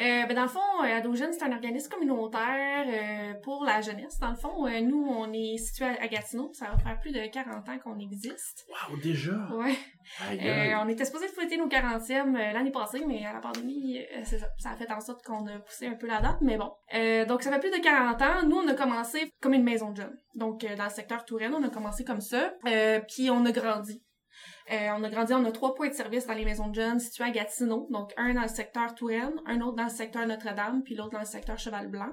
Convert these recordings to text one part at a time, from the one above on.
Euh, ben dans le fond, euh, Adogène, c'est un organisme communautaire euh, pour la jeunesse. Dans le fond, euh, nous, on est situé à, Gatineau. Ça va faire plus de 40 ans qu'on existe. Wow, déjà! Ouais. On était supposé fêter nos 40e euh, l'année passée, mais à la pandémie, ça, ça a fait en sorte qu'on a poussé un peu la date, mais bon. Donc, ça fait plus de 40 ans. Nous, on a commencé comme une maison de jeunes. Donc, dans le secteur Touraine, on a commencé comme ça. Puis, on a grandi. Euh, on a grandi, on a trois points de service dans les maisons de jeunes situés à Gatineau. Donc, un dans le secteur Touraine, un autre dans le secteur Notre-Dame, puis l'autre dans le secteur Cheval-Blanc.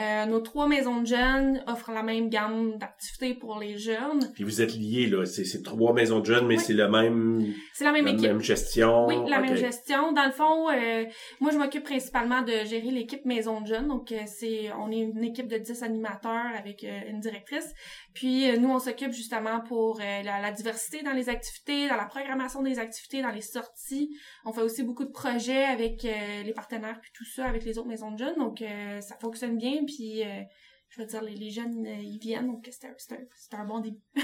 Euh, nos trois maisons de jeunes offrent la même gamme d'activités pour les jeunes. Puis vous êtes liés, là. C'est c'est trois maisons de jeunes, mais Oui. c'est le même, C'est la même la équipe. même gestion. Oui, la même gestion. Dans le fond, euh, moi, je m'occupe principalement de gérer l'équipe Maison de Jeunes. Donc, euh, c'est, on est une équipe de 10 animateurs avec euh, une directrice. Puis, euh, nous, on s'occupe justement pour la, la diversité dans les activités, dans la programmation des activités, dans les sorties. On fait aussi beaucoup de projets avec les partenaires puis tout ça, avec les autres Maisons de Jeunes. Donc, euh, ça fonctionne bien. Puis, euh, je veux dire, les, les jeunes, euh, ils viennent. Donc, c'est un, un, bon début.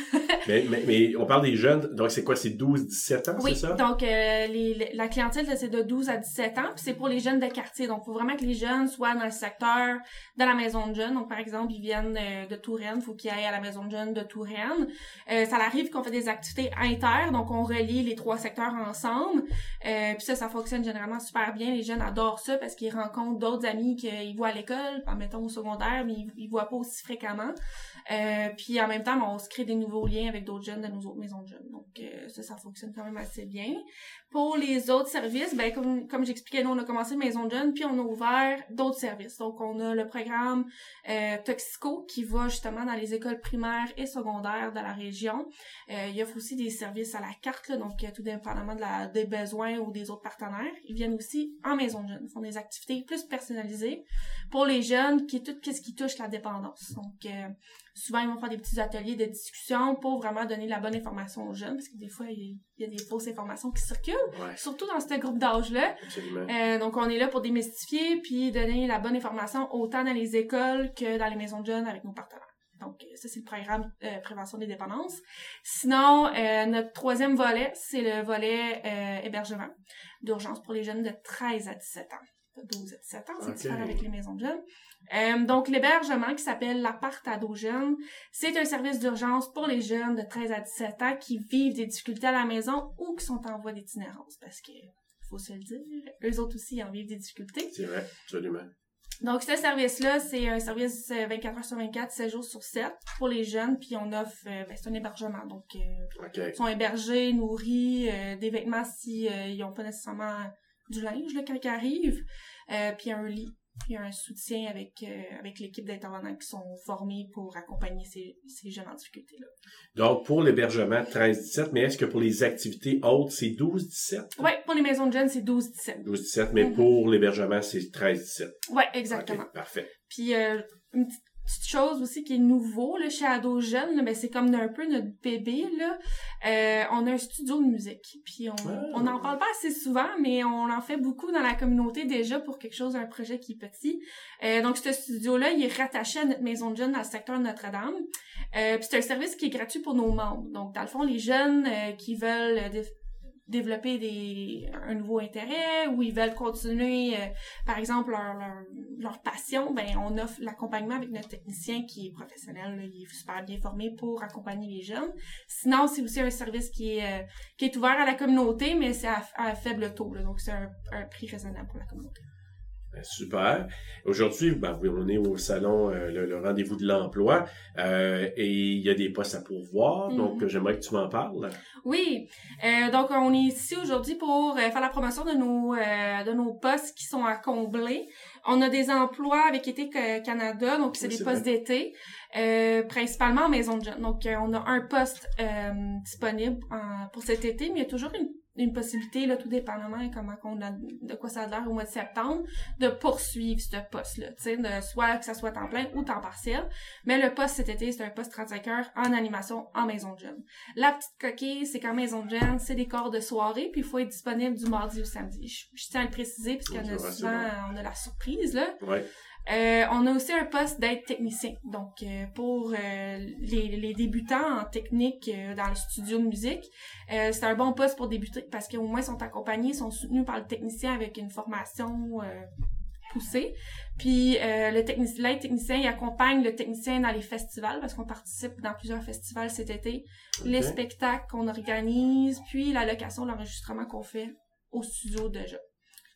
Mais, mais, mais on parle des jeunes, donc c'est quoi, c'est 12, 17 ans, Oui, c'est ça? donc euh, les, les- la clientèle, c'est de 12 à 17 ans, puis c'est pour les jeunes de quartier. Donc, il faut vraiment que les jeunes soient dans le secteur de la maison de jeunes. Donc, par exemple, ils viennent euh, de Touraine, il faut qu'ils aillent à la maison de jeunes de Touraine. Euh, ça arrive qu'on fait des activités inter, donc on relie les trois secteurs ensemble. Euh, puis ça, ça fonctionne généralement super bien. Les jeunes adorent ça parce qu'ils rencontrent d'autres amis qu'ils voient à l'école, mettons au secondaire, mais ils, ils pas aussi fréquemment. Euh, puis en même temps, ben, on se crée des nouveaux liens avec d'autres jeunes de nos autres maisons de jeunes. Donc euh, ça, ça fonctionne quand même assez bien. Pour les autres services, ben comme, comme j'expliquais, nous, on a commencé maison de jeunes, puis on a ouvert d'autres services. Donc on a le programme euh, Toxico qui va justement dans les écoles primaires et secondaires de la région. Euh, il offre aussi des services à la carte, là, donc euh, tout dépendamment de la, des besoins ou des autres partenaires. Ils viennent aussi en maison de jeunes. Ils font des activités plus personnalisées pour les jeunes qui tout ce qui touche la dépendance. Donc euh, souvent ils vont faire des petits ateliers de discussion pour vraiment donner la bonne information aux jeunes parce que des fois il y a des fausses informations qui circulent Ouais, surtout dans ce groupe d'âge-là. Euh, donc, on est là pour démystifier puis donner la bonne information autant dans les écoles que dans les maisons de jeunes avec nos partenaires. Donc, euh, ça, c'est le programme euh, Prévention des dépendances. Sinon, euh, notre troisième volet, c'est le volet hébergement d'urgence pour les jeunes de 13 à 17 ans. De 12 à 17 ans, c'est différent avec les maisons de jeunes. Euh, donc, l'hébergement qui s'appelle l'appart ado jeunes, c'est un service d'urgence pour les jeunes de 13 à 17 ans qui vivent des difficultés à la maison ou qui sont en voie d'itinérance. Parce que, faut se le dire, eux autres aussi ils en vivent des difficultés. C'est vrai, absolument. Donc, ce service-là, c'est un service euh, 24 heures sur 24, 7 jours sur 7 pour les jeunes, puis on offre, euh, ben, c'est un hébergement. Donc, euh, ils sont hébergés, nourris, euh, des vêtements si euh, ils ont pas nécessairement du linge là, quand ils arrivent, euh, puis un lit, puis un soutien avec euh, avec l'équipe d'intervenants qui sont formés pour accompagner ces, ces jeunes en difficulté là. Donc, pour l'hébergement, 13-17, mais est-ce que pour les activités autres, c'est 12-17? Ouais, pour les maisons de jeunes, c'est 12-17. 12-17, mais Mhm. pour l'hébergement, c'est 13-17. Ouais, exactement. Parfait. Puis euh, une petite petite chose aussi qui est nouveau là, chez Ado Jeune, là, ben, c'est comme un peu notre bébé. Là. Euh, on a un studio de musique. Puis on Ah. on n'en parle pas assez souvent, mais on en fait beaucoup dans la communauté déjà pour quelque chose, un projet qui est petit. Euh, donc ce studio-là, il est rattaché à notre maison de jeunes dans le secteur de Notre-Dame. Euh, puis c'est un service qui est gratuit pour nos membres. Donc dans le fond, les jeunes euh, qui veulent euh, développer des un nouveau intérêt ou ils veulent continuer euh, par exemple leur, leur, leur passion, ben on offre l'accompagnement avec notre technicien qui est professionnel, là, il est super bien formé pour accompagner les jeunes. Sinon, c'est aussi un service qui est euh, qui est ouvert à la communauté, mais c'est à, à faible taux, là, donc c'est un, un prix raisonnable pour la communauté. Ben, Super. Aujourd'hui, ben, on est au salon, euh, le, le rendez-vous de l'emploi, euh, et il y a des postes à pourvoir, Mhm. donc j'aimerais que tu m'en parles. Oui, euh, donc on est ici aujourd'hui pour euh, faire la promotion de nos euh, de nos postes qui sont à combler. On a des emplois avec Été Ca- Canada, donc c'est Oui, des postes d'été, euh, principalement en maison de jeunes. Donc on a un poste euh, disponible en- pour cet été, mais il y a toujours une, une possibilité là, tout dépendamment de comment qu'on a de quoi ça a l'air au mois de septembre, de poursuivre ce poste-là, tu sais, de soit que ça soit temps plein ou temps partiel. Mais le poste cet été, c'est un poste 35 heures en animation en maison de jeunes. La petite coquille, c'est qu'en maison de jeunes, c'est des corps de soirée, puis il faut être disponible du mardi au samedi. Je, je tiens à le préciser, puisqu'on a souvent, on a la surprise, là. Ouais. Euh, on a aussi un poste d'aide technicien. Donc, euh, pour euh, les, les débutants en technique euh, dans le studio de musique, euh, c'est un bon poste pour débuter parce qu'au moins, ils sont accompagnés, ils sont soutenus par le technicien avec une formation euh, poussé. Puis euh, le technicien, l'aide technicien, il accompagne le technicien dans les festivals parce qu'on participe dans plusieurs festivals cet été, les spectacles qu'on organise, puis la location, l'enregistrement qu'on fait au studio déjà.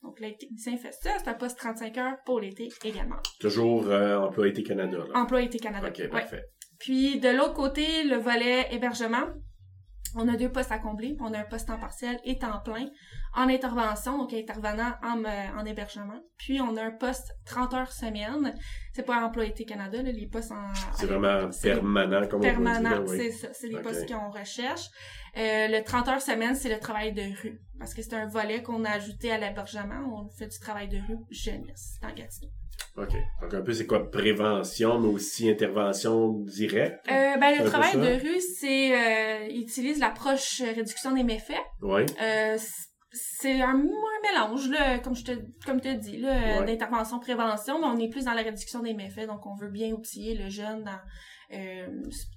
Donc l'aide technicien fait ça, c'est un poste 35 heures pour l'été également. Toujours euh, Employé Canada. Là. Employé Canada. OK, parfait. Puis de l'autre côté, le volet hébergement. On a deux postes à combler. On a un poste en partiel et temps plein en intervention, donc intervenant en, euh, en hébergement. Puis on a un poste 30 heures semaine. C'est pas Employé Canada, là, les postes en... C'est vraiment permanent, comme permanent, on c'est ça. C'est des postes qu'on recherche. Euh, le 30 heures semaine, c'est le travail de rue. Parce que c'est un volet qu'on a ajouté à l'hébergement. On fait du travail de rue jeunesse dans Gatineau. OK. Donc, un peu, c'est quoi? Prévention, mais aussi intervention directe? Euh, ben, le travail de rue, c'est, euh, utilise l'approche réduction des méfaits. Oui. Euh, c'est un, un, mélange, là, comme je te, comme te dis, là, Ouais. d'intervention-prévention, mais on est plus dans la réduction des méfaits, donc on veut bien outiller le jeune dans, euh,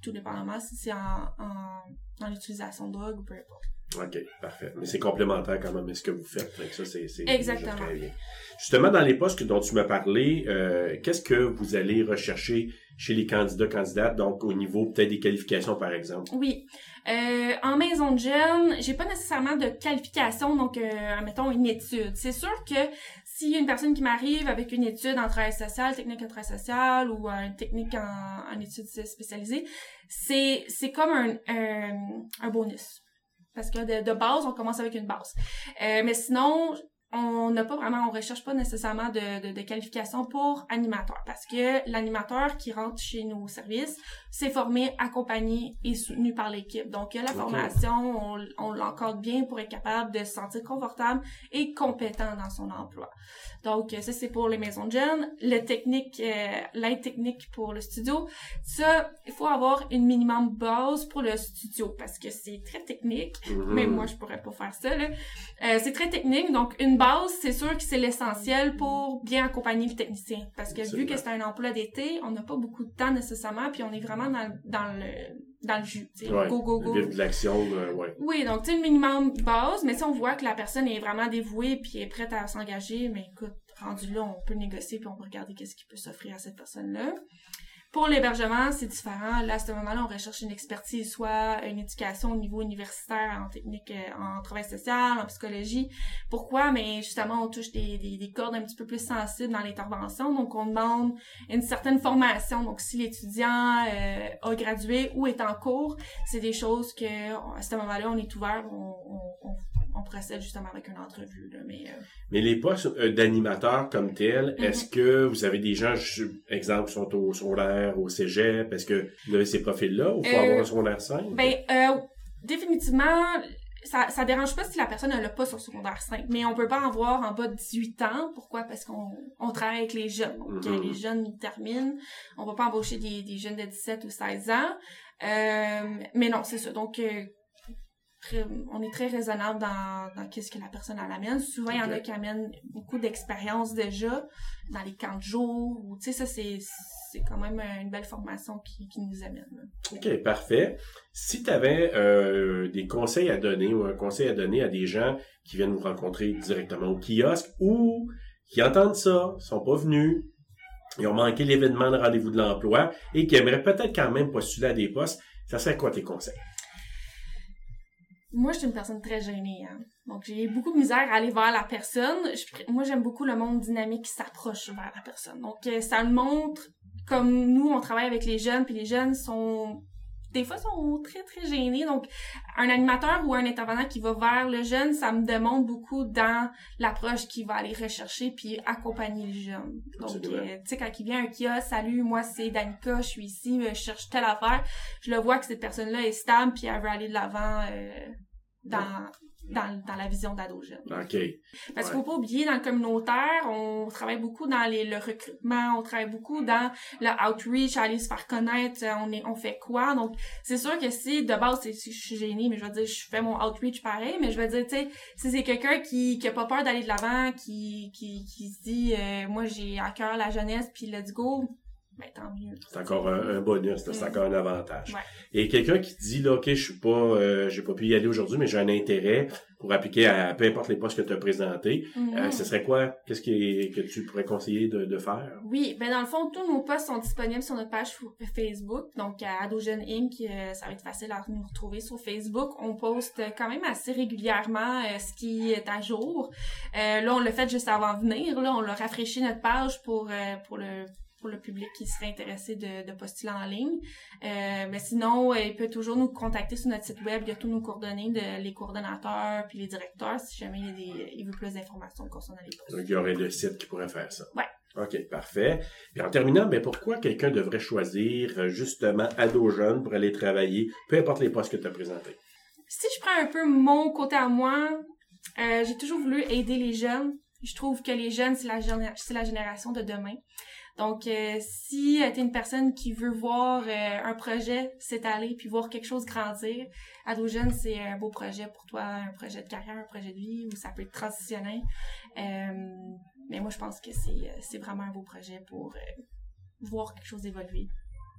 tout dépendamment si c'est en, en, dans l'utilisation de drogue ou peu importe. OK, parfait. Mais c'est complémentaire quand même à ce que vous faites. Fait que ça, c'est, c'est Exactement. très bien. Justement, dans les postes dont tu m'as parlé, euh, qu'est-ce que vous allez rechercher chez les candidats, candidates, donc au niveau peut-être des qualifications, par exemple? Oui. Euh, en maison de jeunes, j'ai pas nécessairement de qualification, donc euh, mettons une étude. C'est sûr que a une personne qui m'arrive avec une étude en travail social, technique en travail social ou euh, une technique en, en études spécialisées, c'est c'est comme un, un, un bonus. Parce que de, de base, on commence avec une base. Euh, mais sinon, on n'a pas vraiment, on recherche pas nécessairement de, de, de qualification pour animateur. Parce que l'animateur qui rentre chez nos services, c'est formé, accompagné et soutenu par l'équipe. Donc, il y a la formation, on, on l'encadre bien pour être capable de se sentir confortable et compétent dans son emploi. Donc, ça, c'est pour les maisons de jeunes. Le technique, euh, l'aide technique pour le studio. Ça, il faut avoir une minimum base pour le studio parce que c'est très technique. Mhm. Même moi, je pourrais pas faire ça, là. Euh, c'est très technique, donc une base, c'est sûr que c'est l'essentiel pour bien accompagner le technicien. Parce que vu que c'est un emploi d'été, on n'a pas beaucoup de temps nécessairement, puis on est vraiment dans, dans le dans le jus. Ouais. Go, go, go. Vivre de l'action, euh, ouais. Oui, donc tu sais, le minimum base, mais si on voit que la personne est vraiment dévouée puis est prête à s'engager, mais écoute, rendu là, on peut négocier puis on peut regarder qu'est-ce qui peut s'offrir à cette personne-là. Pour l'hébergement, c'est différent. Là, à ce moment-là, on recherche une expertise, soit une éducation au niveau universitaire en technique, euh, en travail social, en psychologie. Pourquoi? Mais justement, on touche des, des, des cordes un petit peu plus sensibles dans l'intervention. Donc, on demande une certaine formation. Donc, si l'étudiant euh, a gradué ou est en cours, c'est des choses que, à ce moment-là, on est ouvert, on, on procède justement avec une entrevue. Là. Mais euh, Mais les postes euh, d'animateurs comme tels, Mhm. est-ce que vous avez des gens, je- exemple, qui sont au secondaire, au cégep, est-ce que vous avez ces profils-là ou faut Euh, avoir un secondaire 5? Ben, euh, définitivement, ça, ça dérange pas si la personne ne l'a pas sur secondaire 5, mais on peut pas en avoir en bas de 18 ans. Pourquoi? Parce qu'on on travaille avec les jeunes. Donc, Mhm. les jeunes, ils terminent. On va pas embaucher des, des jeunes de 17 ou 16 ans. Euh, mais non, c'est ça. Donc, euh, on est très raisonnable dans, dans qu'est-ce que la personne elle amène. Souvent, il y en a qui amènent beaucoup d'expérience déjà dans les camps de jour. ou Tu sais, ça, c'est c'est quand même une belle formation qui, qui nous amène. là. OK, parfait. Si tu avais des conseils à donner ou un conseil à donner à des gens qui viennent vous rencontrer directement au kiosque ou qui entendent ça, sont pas venus, ils ont manqué l'événement de rendez-vous de l'emploi et qui aimeraient peut-être quand même postuler à des postes, ça serait quoi tes conseils? Moi, je suis une personne très gênée, hein. Donc, j'ai beaucoup de misère à aller vers la personne. Moi, j'aime beaucoup le monde dynamique qui s'approche vers la personne. Donc, euh, ça le montre comme nous, on travaille avec les jeunes, puis les jeunes sont des fois sont très très gênés. Donc un animateur ou un intervenant qui va vers le jeune ça me demande beaucoup dans l'approche qu'il va aller rechercher puis accompagner le jeune. Donc euh, tu sais quand il vient à un kiosque salut moi c'est Danica je suis ici je cherche telle affaire je le vois que cette personne là est stable puis elle veut aller de l'avant euh, dans dans, dans la vision d'ado jeune. OK. Parce qu'il Ouais. faut pas oublier, dans le communautaire, on travaille beaucoup dans les, le recrutement, on travaille beaucoup dans le outreach, aller se faire connaître, euh, on est, on fait quoi? Donc, c'est sûr que si, de base, si je suis gênée, mais je veux dire, je fais mon outreach pareil, mais je veux dire, tu sais, si c'est quelqu'un qui, qui a pas peur d'aller de l'avant, qui, qui, qui se dit, euh, moi, j'ai à cœur la jeunesse, puis let's go, ben tant mieux. C'est encore un, un bonus, c'est Mm. encore un avantage. Ouais. Et quelqu'un qui dit là, ok, je suis pas, euh, j'ai pas pu y aller aujourd'hui, mais j'ai un intérêt pour appliquer à peu importe les postes que tu as présentés. Euh, ce serait quoi? Qu'est-ce qui que tu pourrais conseiller de, de faire? Oui, ben dans le fond, tous nos posts sont disponibles sur notre page Facebook, donc à Adogen Inc. euh, ça va être facile à nous retrouver sur Facebook. On poste quand même assez régulièrement euh, ce qui est à jour. Euh, là, on l'a fait juste avant de venir. Là, on l'a rafraîchi notre page pour euh, pour le pour le public qui serait intéressé de, de postuler en ligne. Euh, mais sinon, euh, il peut toujours nous contacter sur notre site web. Il y a tous nos coordonnées de les coordonnateurs puis les directeurs si jamais il, y a des, il veut plus d'informations concernant les postes. Donc, il y aurait le site qui pourrait faire ça. Ouais. OK, parfait. Puis en terminant, ben pourquoi quelqu'un devrait choisir euh, justement ado jeune pour aller travailler, peu importe les postes que tu as présentés? si je prends un peu mon côté à moi, euh, j'ai toujours voulu aider les jeunes. Je trouve que les jeunes, c'est la, la génération de demain. Donc, euh, si tu es une personne qui veut voir euh, un projet s'étaler puis voir quelque chose grandir, Ado Jeune, c'est un beau projet pour toi, un projet de carrière, un projet de vie, où ça peut être transitionner. Euh, mais moi, je pense que c'est euh, vraiment un beau projet pour euh, voir quelque chose évoluer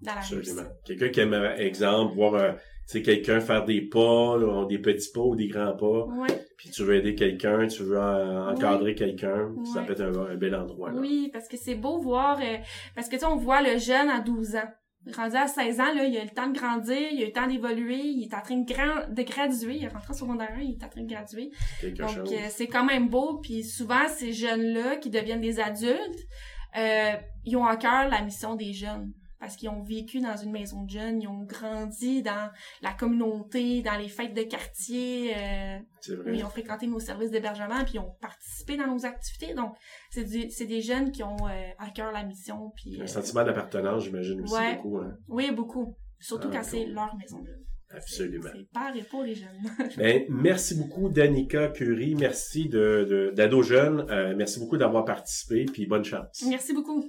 dans la Absolument. Quelqu'un qui aime, exemple, voir euh, sais, quelqu'un faire des pas, là, des petits pas ou des grands pas, Ouais. puis tu veux aider quelqu'un, tu veux euh, encadrer quelqu'un, ça peut être un, un bel endroit. Là. Oui, parce que c'est beau voir, euh, parce que tu on voit le jeune à 12 ans. Rendu à 16 ans, là, il a le temps de grandir, il a le temps d'évoluer, il est en train de, grand, de graduer, il est rentré en secondaire, il est en train de graduer. Quelque Donc, chose. euh, c'est quand même beau, puis souvent, ces jeunes-là qui deviennent des adultes, euh, ils ont à cœur la mission des jeunes. Parce qu'ils ont vécu dans une maison de jeunes, ils ont grandi dans la communauté, dans les fêtes de quartier, euh, vrai. ils ont fréquenté nos services d'hébergement, puis ils ont participé dans nos activités. Donc, c'est des jeunes qui ont euh, à cœur la mission. Puis, Un euh, sentiment d'appartenance, j'imagine aussi Ouais. beaucoup. Hein? oui, beaucoup. Surtout Ah, quand c'est leur maison de jeunes. Absolument. C'est par et pour les jeunes. Ben, merci beaucoup, Danica Curie. Merci de, de, d'Ado Jeune. Euh, merci beaucoup d'avoir participé, puis bonne chance. Merci beaucoup.